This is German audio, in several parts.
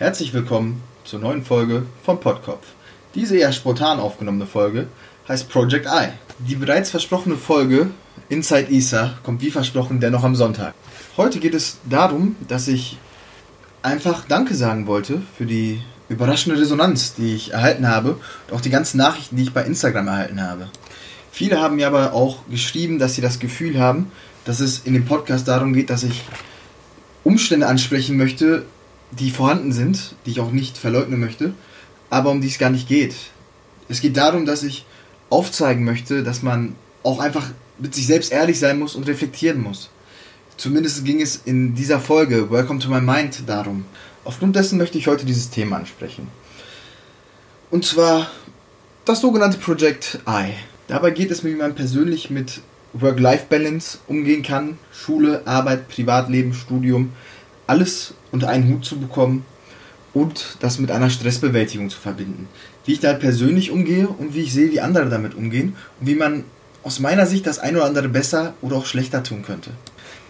Herzlich willkommen zur neuen Folge vom Podkopf. Diese eher spontan aufgenommene Folge heißt Project I. Die bereits versprochene Folge Inside Isa kommt wie versprochen dennoch am Sonntag. Heute geht es darum, dass ich einfach Danke sagen wollte für die überraschende Resonanz, die ich erhalten habe und auch die ganzen Nachrichten, die ich bei Instagram erhalten habe. Viele haben mir aber auch geschrieben, dass sie das Gefühl haben, dass es in dem Podcast darum geht, dass ich Umstände ansprechen möchte, die vorhanden sind, die ich auch nicht verleugnen möchte, aber um die es gar nicht geht. Es geht darum, dass ich aufzeigen möchte, dass man auch einfach mit sich selbst ehrlich sein muss und reflektieren muss. Zumindest ging es in dieser Folge Welcome to My Mind darum. Aufgrund dessen möchte ich heute dieses Thema ansprechen. Und zwar das sogenannte Project I. Dabei geht es mir, wie man persönlich mit Work-Life-Balance umgehen kann, Schule, Arbeit, Privatleben, Studium, alles unter einen Hut zu bekommen und das mit einer Stressbewältigung zu verbinden. Wie ich da persönlich umgehe und wie ich sehe, wie andere damit umgehen und wie man aus meiner Sicht das ein oder andere besser oder auch schlechter tun könnte.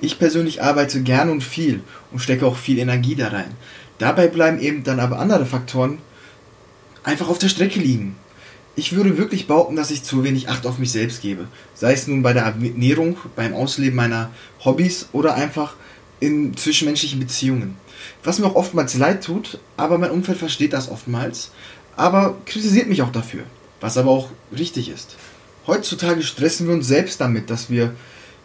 Ich persönlich arbeite gern und viel und stecke auch viel Energie da rein. Dabei bleiben eben dann aber andere Faktoren einfach auf der Strecke liegen. Ich würde wirklich behaupten, dass ich zu wenig Acht auf mich selbst gebe. Sei es nun bei der Ernährung, beim Ausleben meiner Hobbys oder einfach in zwischenmenschlichen Beziehungen. Was mir auch oftmals leid tut, aber mein Umfeld versteht das oftmals, aber kritisiert mich auch dafür, was aber auch richtig ist. Heutzutage stressen wir uns selbst damit, dass wir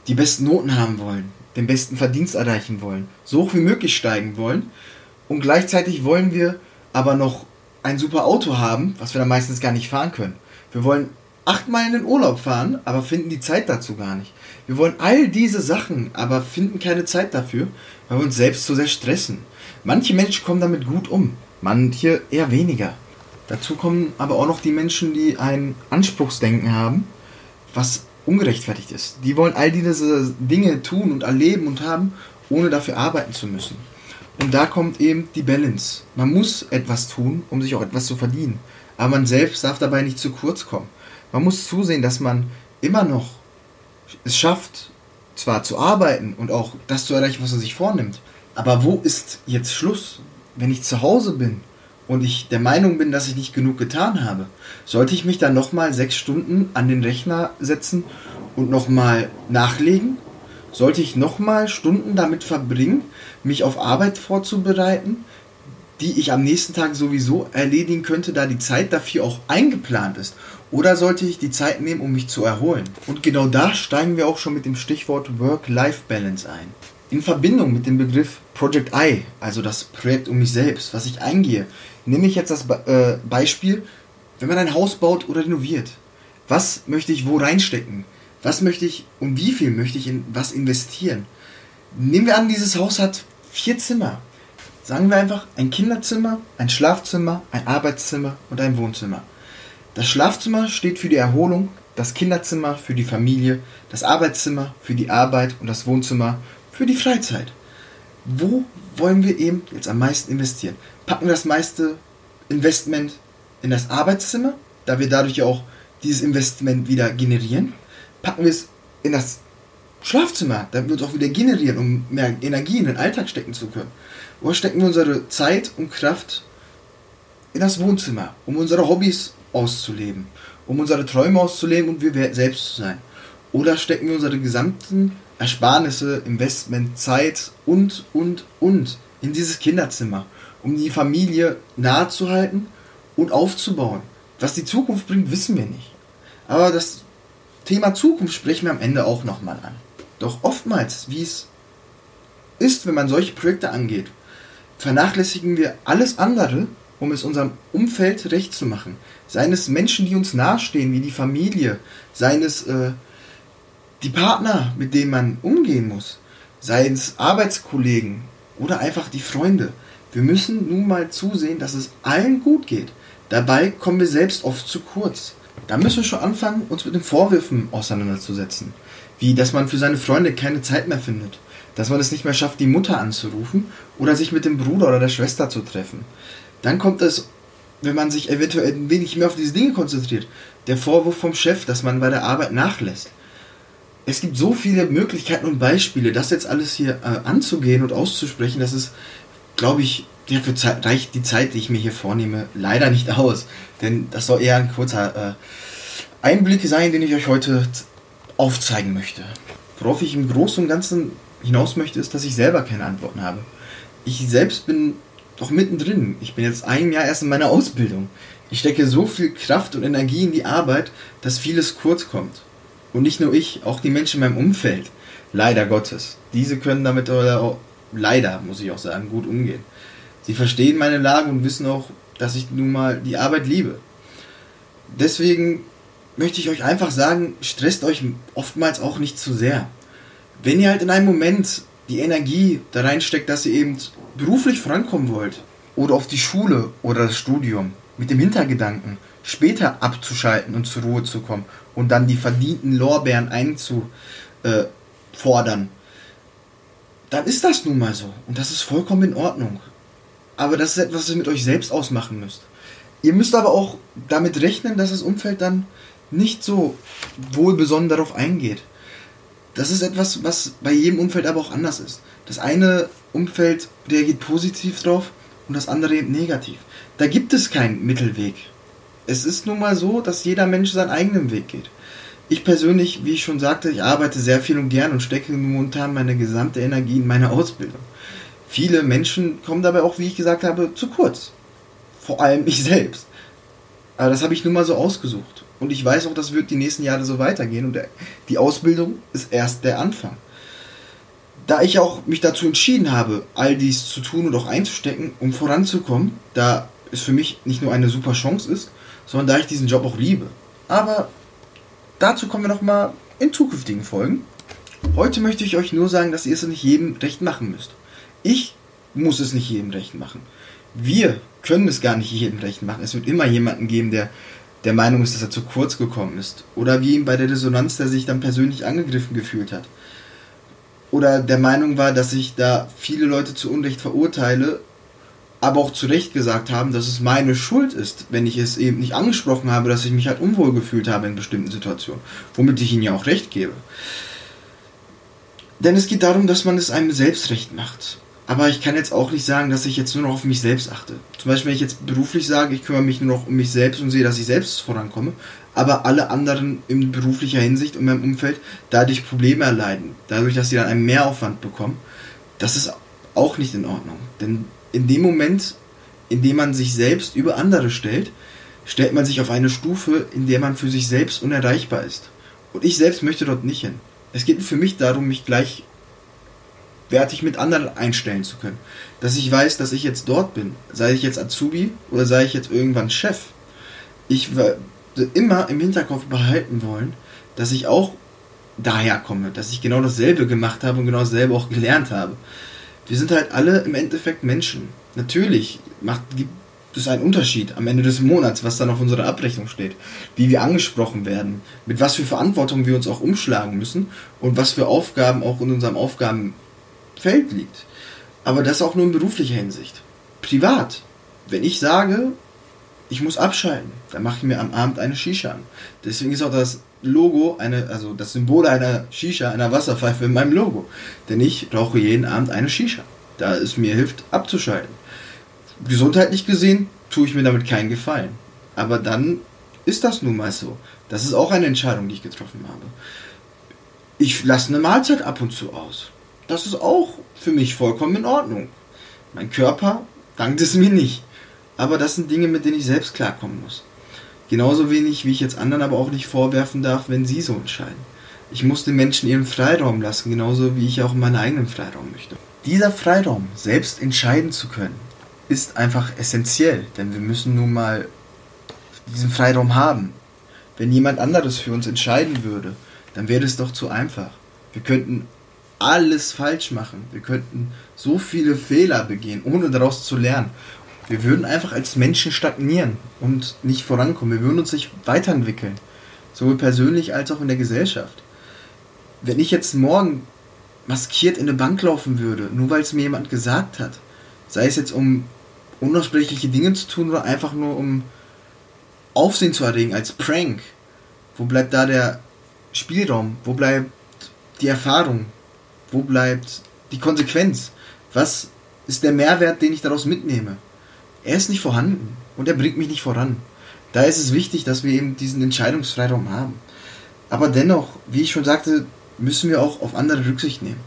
die besten Noten haben wollen, den besten Verdienst erreichen wollen, so hoch wie möglich steigen wollen und gleichzeitig wollen wir aber noch ein super Auto haben, was wir dann meistens gar nicht fahren können. Wir wollen achtmal in den Urlaub fahren, aber finden die Zeit dazu gar nicht. Wir wollen all diese Sachen, aber finden keine Zeit dafür, weil wir uns selbst so sehr stressen. Manche Menschen kommen damit gut um, manche eher weniger. Dazu kommen aber auch noch die Menschen, die ein Anspruchsdenken haben, was ungerechtfertigt ist. Die wollen all diese Dinge tun und erleben und haben, ohne dafür arbeiten zu müssen. Und da kommt eben die Balance. Man muss etwas tun, um sich auch etwas zu verdienen. Aber man selbst darf dabei nicht zu kurz kommen. Man muss zusehen, dass man immer noch es schafft, zwar zu arbeiten und auch das zu erreichen, was man sich vornimmt. Aber wo ist jetzt Schluss? Wenn ich zu Hause bin und ich der Meinung bin, dass ich nicht genug getan habe, sollte ich mich dann nochmal sechs Stunden an den Rechner setzen und nochmal nachlegen? Sollte ich nochmal Stunden damit verbringen, mich auf Arbeit vorzubereiten, die ich am nächsten Tag sowieso erledigen könnte, da die Zeit dafür auch eingeplant ist? Oder sollte ich die Zeit nehmen, um mich zu erholen? Und genau da steigen wir auch schon mit dem Stichwort Work-Life-Balance ein. In Verbindung mit dem Begriff Project I, also das Projekt um mich selbst, was ich eingehe, nehme ich jetzt das äh, Beispiel, wenn man ein Haus baut oder renoviert. Was möchte ich wo reinstecken? Was möchte ich und wie viel möchte ich in was investieren? Nehmen wir an, dieses Haus hat vier Zimmer. Sagen wir einfach ein Kinderzimmer, ein Schlafzimmer, ein Arbeitszimmer und ein Wohnzimmer. Das Schlafzimmer steht für die Erholung, das Kinderzimmer für die Familie, das Arbeitszimmer für die Arbeit und das Wohnzimmer für die Freizeit. Wo wollen wir eben jetzt am meisten investieren? Packen wir das meiste Investment in das Arbeitszimmer, da wir dadurch auch dieses Investment wieder generieren? Packen wir es in das Schlafzimmer, damit wir uns auch wieder generieren, um mehr Energie in den Alltag stecken zu können? Oder stecken wir unsere Zeit und Kraft in das Wohnzimmer, um unsere Hobbys auszuleben, um unsere Träume auszuleben und wir selbst zu sein? Oder stecken wir unsere gesamten Ersparnisse, Investment, Zeit und, und, und in dieses Kinderzimmer, um die Familie nahe zu halten und aufzubauen? Was die Zukunft bringt, wissen wir nicht. Aber das Thema Zukunft sprechen wir am Ende auch nochmal an. Doch oftmals, wie es ist, wenn man solche Projekte angeht, vernachlässigen wir alles andere, um es unserem Umfeld recht zu machen. Seien es Menschen, die uns nahestehen, wie die Familie, seien es äh, die Partner, mit denen man umgehen muss, seien es Arbeitskollegen oder einfach die Freunde. Wir müssen nun mal zusehen, dass es allen gut geht. Dabei kommen wir selbst oft zu kurz. Da müssen wir schon anfangen, uns mit den Vorwürfen auseinanderzusetzen. Wie, dass man für seine Freunde keine Zeit mehr findet. Dass man es nicht mehr schafft, die Mutter anzurufen oder sich mit dem Bruder oder der Schwester zu treffen. Dann kommt es, wenn man sich eventuell ein wenig mehr auf diese Dinge konzentriert, der Vorwurf vom Chef, dass man bei der Arbeit nachlässt. Es gibt so viele Möglichkeiten und Beispiele, das jetzt alles hier äh, anzugehen und auszusprechen, das ist, glaube ich, dafür reicht die Zeit, die ich mir hier vornehme, leider nicht aus. Denn das soll eher ein kurzer äh, Einblick sein, den ich euch heute aufzeigen möchte. Worauf ich im Großen und Ganzen hinaus möchte, ist, dass ich selber keine Antworten habe. Ich selbst bin doch mittendrin. Ich bin jetzt ein Jahr erst in meiner Ausbildung. Ich stecke so viel Kraft und Energie in die Arbeit, dass vieles kurz kommt. Und nicht nur ich, auch die Menschen in meinem Umfeld. Leider Gottes. Diese können damit auch, leider, muss ich auch sagen, gut umgehen. Sie verstehen meine Lage und wissen auch, dass ich nun mal die Arbeit liebe. Deswegen möchte ich euch einfach sagen, stresst euch oftmals auch nicht zu sehr. Wenn ihr halt in einem Moment die Energie da reinsteckt, dass ihr eben beruflich vorankommen wollt oder auf die Schule oder das Studium mit dem Hintergedanken, später abzuschalten und zur Ruhe zu kommen und dann die verdienten Lorbeeren einzufordern, dann ist das nun mal so und das ist vollkommen in Ordnung. Aber das ist etwas, was ihr mit euch selbst ausmachen müsst. Ihr müsst aber auch damit rechnen, dass das Umfeld dann nicht so wohlbesonnen darauf eingeht. Das ist etwas, was bei jedem Umfeld aber auch anders ist. Das eine Umfeld reagiert positiv drauf und das andere eben negativ. Da gibt es keinen Mittelweg. Es ist nun mal so, dass jeder Mensch seinen eigenen Weg geht. Ich persönlich, wie ich schon sagte, ich arbeite sehr viel und gern und stecke momentan meine gesamte Energie in meine Ausbildung. Viele Menschen kommen dabei auch, wie ich gesagt habe, zu kurz. Vor allem ich selbst. Aber das habe ich nun mal so ausgesucht. Und ich weiß auch, das wird die nächsten Jahre so weitergehen. Und die Ausbildung ist erst der Anfang. Da ich auch mich dazu entschieden habe, all dies zu tun und auch einzustecken, um voranzukommen, da es für mich nicht nur eine super Chance ist, sondern da ich diesen Job auch liebe. Aber dazu kommen wir nochmal in zukünftigen Folgen. Heute möchte ich euch nur sagen, dass ihr es nicht jedem recht machen müsst. Ich muss es nicht jedem recht machen. Wir können es gar nicht jedem recht machen. Es wird immer jemanden geben, der der Meinung ist, dass er zu kurz gekommen ist. Oder wie ihm bei der Resonanz, der sich dann persönlich angegriffen gefühlt hat. Oder der Meinung war, dass ich da viele Leute zu Unrecht verurteile, aber auch zu Recht gesagt haben, dass es meine Schuld ist, wenn ich es eben nicht angesprochen habe, dass ich mich halt unwohl gefühlt habe in bestimmten Situationen. Womit ich ihnen ja auch recht gebe. Denn es geht darum, dass man es einem selbst recht macht. Aber ich kann jetzt auch nicht sagen, dass ich jetzt nur noch auf mich selbst achte. Zum Beispiel, wenn ich jetzt beruflich sage, ich kümmere mich nur noch um mich selbst und sehe, dass ich selbst vorankomme, aber alle anderen in beruflicher Hinsicht in meinem Umfeld dadurch Probleme erleiden, dadurch, dass sie dann einen Mehraufwand bekommen, das ist auch nicht in Ordnung. Denn in dem Moment, in dem man sich selbst über andere stellt, stellt man sich auf eine Stufe, in der man für sich selbst unerreichbar ist. Und ich selbst möchte dort nicht hin. Es geht für mich darum, mich gleich wertig mit anderen einstellen zu können. Dass ich weiß, dass ich jetzt dort bin, sei ich jetzt Azubi oder sei ich jetzt irgendwann Chef. Ich werde immer im Hinterkopf behalten wollen, dass ich auch daher komme, dass ich genau dasselbe gemacht habe und genau dasselbe auch gelernt habe. Wir sind halt alle im Endeffekt Menschen. Natürlich macht, gibt es einen Unterschied am Ende des Monats, was dann auf unserer Abrechnung steht, wie wir angesprochen werden, mit was für Verantwortung wir uns auch umschlagen müssen und was für Aufgaben auch in unserem Aufgaben Feld liegt. Aber das auch nur in beruflicher Hinsicht. Privat. Wenn ich sage, ich muss abschalten, dann mache ich mir am Abend eine Shisha an. Deswegen ist auch das Logo, eine, also das Symbol einer Shisha, einer Wasserpfeife in meinem Logo. Denn ich rauche jeden Abend eine Shisha, da es mir hilft, abzuschalten. Gesundheitlich gesehen tue ich mir damit keinen Gefallen. Aber dann ist das nun mal so. Das ist auch eine Entscheidung, die ich getroffen habe. Ich lasse eine Mahlzeit ab und zu aus. Das ist auch für mich vollkommen in Ordnung. Mein Körper dankt es mir nicht. Aber das sind Dinge, mit denen ich selbst klarkommen muss. Genauso wenig, wie ich jetzt anderen aber auch nicht vorwerfen darf, wenn sie so entscheiden. Ich muss den Menschen ihren Freiraum lassen, genauso wie ich auch meinen eigenen Freiraum möchte. Dieser Freiraum, selbst entscheiden zu können, ist einfach essentiell, denn wir müssen nun mal diesen Freiraum haben. Wenn jemand anderes für uns entscheiden würde, dann wäre es doch zu einfach. Wir könnten alles falsch machen. Wir könnten so viele Fehler begehen, ohne daraus zu lernen. Wir würden einfach als Menschen stagnieren und nicht vorankommen. Wir würden uns nicht weiterentwickeln. Sowohl persönlich als auch in der Gesellschaft. Wenn ich jetzt morgen maskiert in eine Bank laufen würde, nur weil es mir jemand gesagt hat, sei es jetzt um unaussprechliche Dinge zu tun oder einfach nur um Aufsehen zu erregen als Prank, wo bleibt da der Spielraum? Wo bleibt die Erfahrung? Wo bleibt die Konsequenz? Was ist der Mehrwert, den ich daraus mitnehme. Er ist nicht vorhanden und er bringt mich nicht voran. Da ist es wichtig, dass wir eben diesen Entscheidungsfreiraum haben. Aber dennoch, wie ich schon sagte, müssen wir auch auf andere Rücksicht nehmen.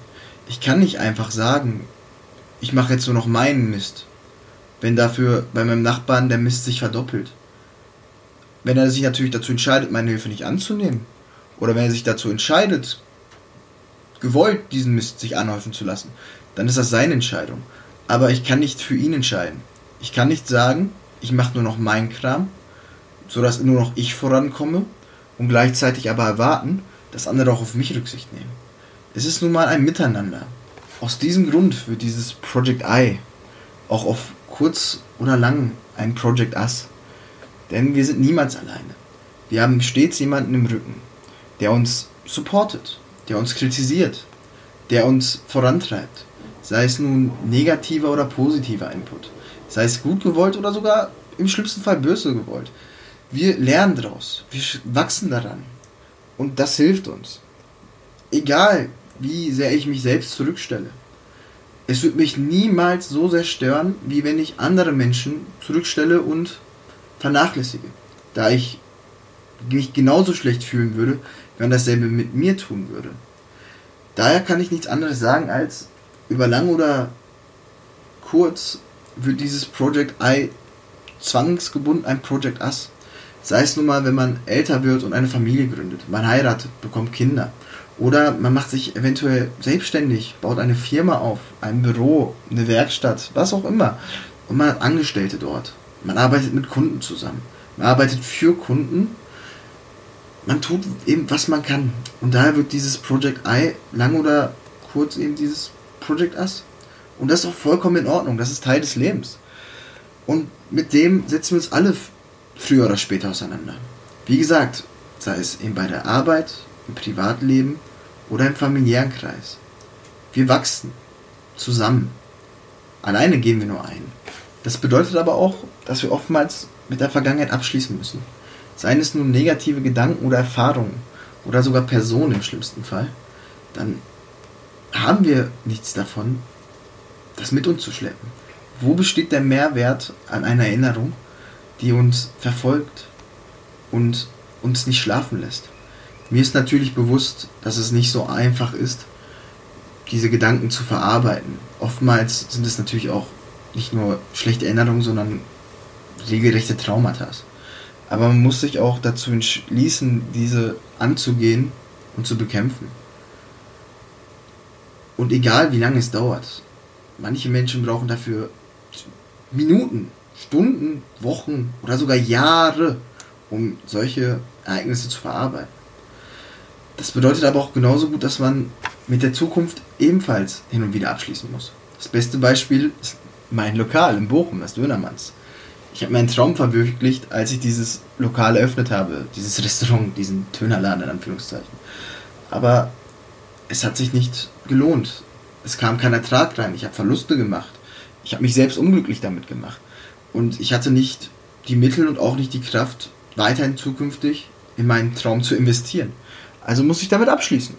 Ich kann nicht einfach sagen, ich mache jetzt nur noch meinen Mist, wenn dafür bei meinem Nachbarn der Mist sich verdoppelt. Wenn er sich natürlich dazu entscheidet, meine Hilfe nicht anzunehmen, oder wenn er sich dazu entscheidet, gewollt diesen Mist sich anhäufen zu lassen, dann ist das seine Entscheidung. Aber ich kann nicht für ihn entscheiden. Ich kann nicht sagen, ich mache nur noch meinen Kram, sodass nur noch ich vorankomme und gleichzeitig aber erwarten, dass andere auch auf mich Rücksicht nehmen. Es ist nun mal ein Miteinander. Aus diesem Grund wird dieses Project I auch auf kurz oder lang ein Project Us. Denn wir sind niemals alleine. Wir haben stets jemanden im Rücken, der uns supportet, der uns kritisiert, der uns vorantreibt. Sei es nun negativer oder positiver Input. Sei es gut gewollt oder sogar im schlimmsten Fall böse gewollt. Wir lernen daraus. Wir wachsen daran. Und das hilft uns. Egal, wie sehr ich mich selbst zurückstelle. Es wird mich niemals so sehr stören, wie wenn ich andere Menschen zurückstelle und vernachlässige. Da ich mich genauso schlecht fühlen würde, wenn dasselbe mit mir tun würde. Daher kann ich nichts anderes sagen als über lang oder kurz wird dieses Project I zwangsgebunden ein Project Us. Sei es nun mal, wenn man älter wird und eine Familie gründet, man heiratet, bekommt Kinder. Oder man macht sich eventuell selbstständig, baut eine Firma auf, ein Büro, eine Werkstatt, was auch immer. Und man hat Angestellte dort. Man arbeitet mit Kunden zusammen. Man arbeitet für Kunden man tut eben, was man kann. Und daher wird dieses Project I lang oder kurz eben dieses Project Us. Und das ist auch vollkommen in Ordnung. Das ist Teil des Lebens. Und mit dem setzen wir uns alle früher oder später auseinander. Wie gesagt, sei es eben bei der Arbeit, im Privatleben oder im familiären Kreis. Wir wachsen zusammen. Alleine gehen wir nur ein. Das bedeutet aber auch, dass wir oftmals mit der Vergangenheit abschließen müssen seien es nun negative Gedanken oder Erfahrungen oder sogar Personen im schlimmsten Fall, dann haben wir nichts davon, das mit uns zu schleppen. Wo besteht der Mehrwert an einer Erinnerung, die uns verfolgt und uns nicht schlafen lässt? Mir ist natürlich bewusst, dass es nicht so einfach ist, diese Gedanken zu verarbeiten. Oftmals sind es natürlich auch nicht nur schlechte Erinnerungen, sondern regelrechte Traumata. Aber man muss sich auch dazu entschließen, diese anzugehen und zu bekämpfen. Und egal wie lange es dauert, manche Menschen brauchen dafür Minuten, Stunden, Wochen oder sogar Jahre, um solche Ereignisse zu verarbeiten. Das bedeutet aber auch genauso gut, dass man mit der Zukunft ebenfalls hin und wieder abschließen muss. Das beste Beispiel ist mein Lokal in Bochum, das Dönermanns ich habe meinen Traum verwirklicht, als ich dieses Lokal eröffnet habe, dieses Restaurant, diesen Tönerladen in Anführungszeichen. Aber es hat sich nicht gelohnt. Es kam kein Ertrag rein. Ich habe Verluste gemacht. Ich habe mich selbst unglücklich damit gemacht. Und ich hatte nicht die Mittel und auch nicht die Kraft, weiterhin zukünftig in meinen Traum zu investieren. Also muss ich damit abschließen.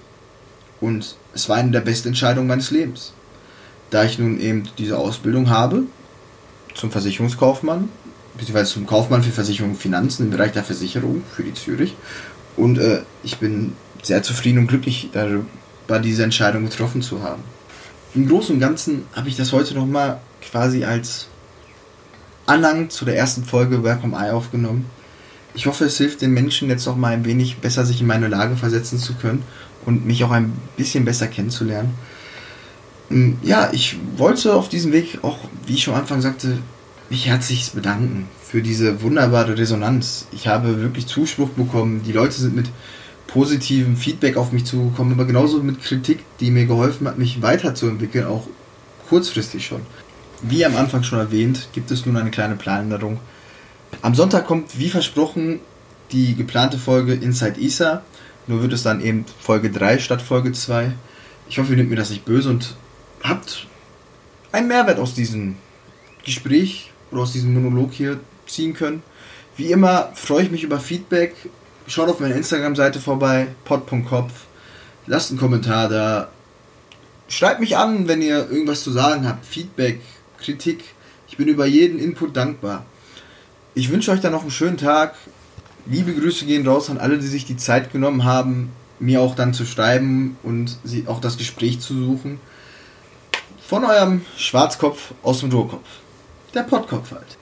Und es war eine der besten Entscheidungen meines Lebens. Da ich nun eben diese Ausbildung habe zum Versicherungskaufmann beziehungsweise zum Kaufmann für Versicherung und Finanzen im Bereich der Versicherung für die Zürich. Und äh, ich bin sehr zufrieden und glücklich darüber, diese Entscheidung getroffen zu haben. Im Großen und Ganzen habe ich das heute nochmal quasi als Anhang zu der ersten Folge Welcome Eye aufgenommen. Ich hoffe, es hilft den Menschen jetzt noch mal ein wenig besser sich in meine Lage versetzen zu können und mich auch ein bisschen besser kennenzulernen. Hm, ja, ich wollte auf diesem Weg auch, wie ich schon am Anfang sagte, mich herzlich bedanken für diese wunderbare Resonanz. Ich habe wirklich Zuspruch bekommen. Die Leute sind mit positivem Feedback auf mich zugekommen, aber genauso mit Kritik, die mir geholfen hat, mich weiterzuentwickeln, auch kurzfristig schon. Wie am Anfang schon erwähnt, gibt es nun eine kleine Planänderung. Am Sonntag kommt, wie versprochen, die geplante Folge Inside ISA. Nur wird es dann eben Folge 3 statt Folge 2. Ich hoffe, ihr nehmt mir das nicht böse und habt einen Mehrwert aus diesem Gespräch oder aus diesem Monolog hier ziehen können. Wie immer freue ich mich über Feedback. Schaut auf meine Instagram-Seite vorbei, pod.kopf. Lasst einen Kommentar da. schreibt mich an, wenn ihr irgendwas zu sagen habt, Feedback, Kritik. Ich bin über jeden Input dankbar. Ich wünsche euch dann noch einen schönen Tag. Liebe Grüße gehen raus an alle, die sich die Zeit genommen haben, mir auch dann zu schreiben und auch das Gespräch zu suchen. Von eurem Schwarzkopf aus dem Ruhrkopf. Der Pottkopf halt.